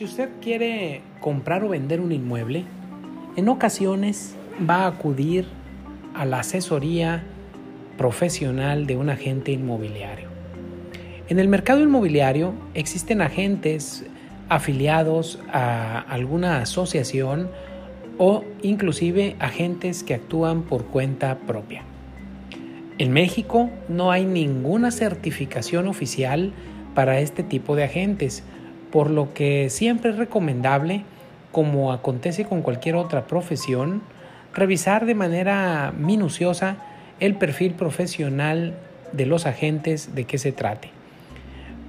Si usted quiere comprar o vender un inmueble, en ocasiones va a acudir a la asesoría profesional de un agente inmobiliario. En el mercado inmobiliario existen agentes afiliados a alguna asociación o inclusive agentes que actúan por cuenta propia. En México no hay ninguna certificación oficial para este tipo de agentes, por lo que siempre es recomendable, como acontece con cualquier otra profesión, revisar de manera minuciosa el perfil profesional de los agentes de qué se trate.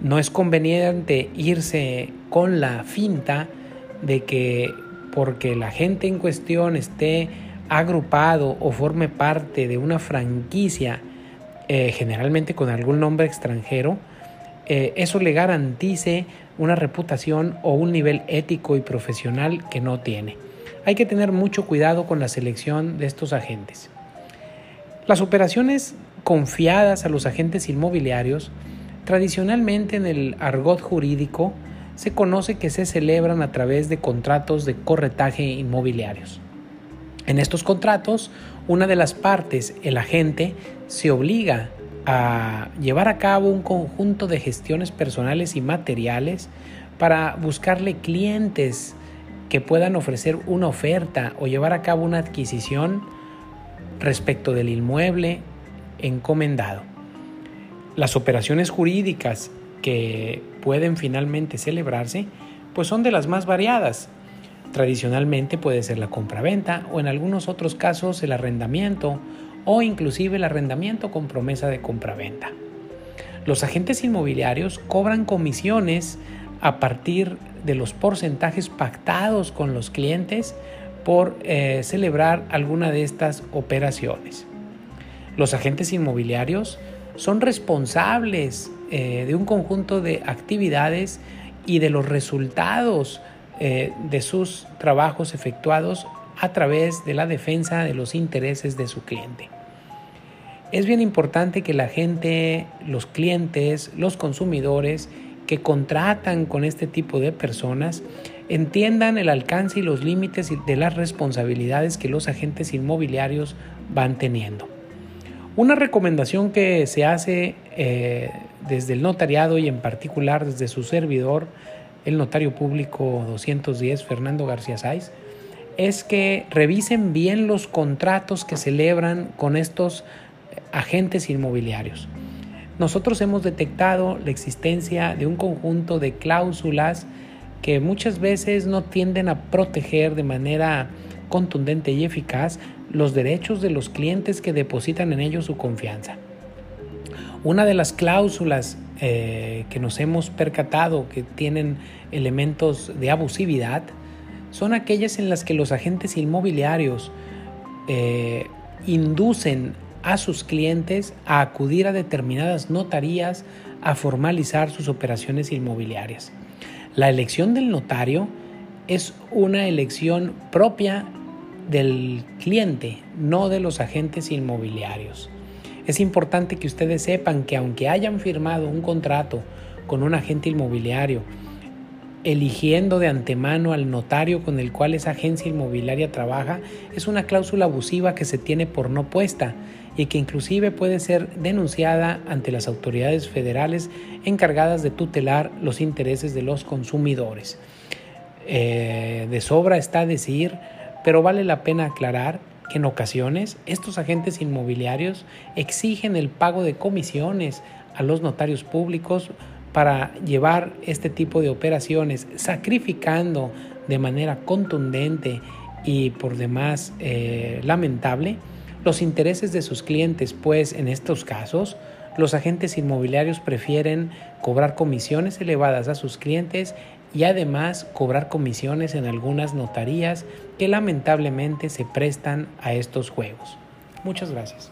No es conveniente irse con la finta de que porque la gente en cuestión esté agrupado o forme parte de una franquicia, eh, generalmente con algún nombre extranjero, eh, eso le garantice una reputación o un nivel ético y profesional que no tiene. Hay que tener mucho cuidado con la selección de estos agentes. Las operaciones confiadas a los agentes inmobiliarios Tradicionalmente en el argot jurídico se conoce que se celebran a través de contratos de corretaje inmobiliarios. En estos contratos, una de las partes, el agente, se obliga a llevar a cabo un conjunto de gestiones personales y materiales para buscarle clientes que puedan ofrecer una oferta o llevar a cabo una adquisición respecto del inmueble encomendado. Las operaciones jurídicas que pueden finalmente celebrarse pues son de las más variadas. Tradicionalmente puede ser la compraventa o en algunos otros casos el arrendamiento o inclusive el arrendamiento con promesa de compraventa. Los agentes inmobiliarios cobran comisiones a partir de los porcentajes pactados con los clientes por eh, celebrar alguna de estas operaciones. Los agentes inmobiliarios son responsables eh, de un conjunto de actividades y de los resultados eh, de sus trabajos efectuados a través de la defensa de los intereses de su cliente. Es bien importante que la gente, los clientes, los consumidores que contratan con este tipo de personas entiendan el alcance y los límites de las responsabilidades que los agentes inmobiliarios van teniendo. Una recomendación que se hace eh, desde el notariado y en particular desde su servidor, el notario público 210, Fernando García Sáiz, es que revisen bien los contratos que celebran con estos agentes inmobiliarios. Nosotros hemos detectado la existencia de un conjunto de cláusulas que muchas veces no tienden a proteger de manera contundente y eficaz los derechos de los clientes que depositan en ellos su confianza. Una de las cláusulas eh, que nos hemos percatado que tienen elementos de abusividad son aquellas en las que los agentes inmobiliarios eh, inducen a sus clientes a acudir a determinadas notarías a formalizar sus operaciones inmobiliarias. La elección del notario es una elección propia del cliente, no de los agentes inmobiliarios. Es importante que ustedes sepan que aunque hayan firmado un contrato con un agente inmobiliario, eligiendo de antemano al notario con el cual esa agencia inmobiliaria trabaja, es una cláusula abusiva que se tiene por no puesta y que inclusive puede ser denunciada ante las autoridades federales encargadas de tutelar los intereses de los consumidores. Eh, de sobra está decir pero vale la pena aclarar que en ocasiones estos agentes inmobiliarios exigen el pago de comisiones a los notarios públicos para llevar este tipo de operaciones, sacrificando de manera contundente y por demás eh, lamentable los intereses de sus clientes, pues en estos casos los agentes inmobiliarios prefieren cobrar comisiones elevadas a sus clientes y además cobrar comisiones en algunas notarías que lamentablemente se prestan a estos juegos. Muchas gracias.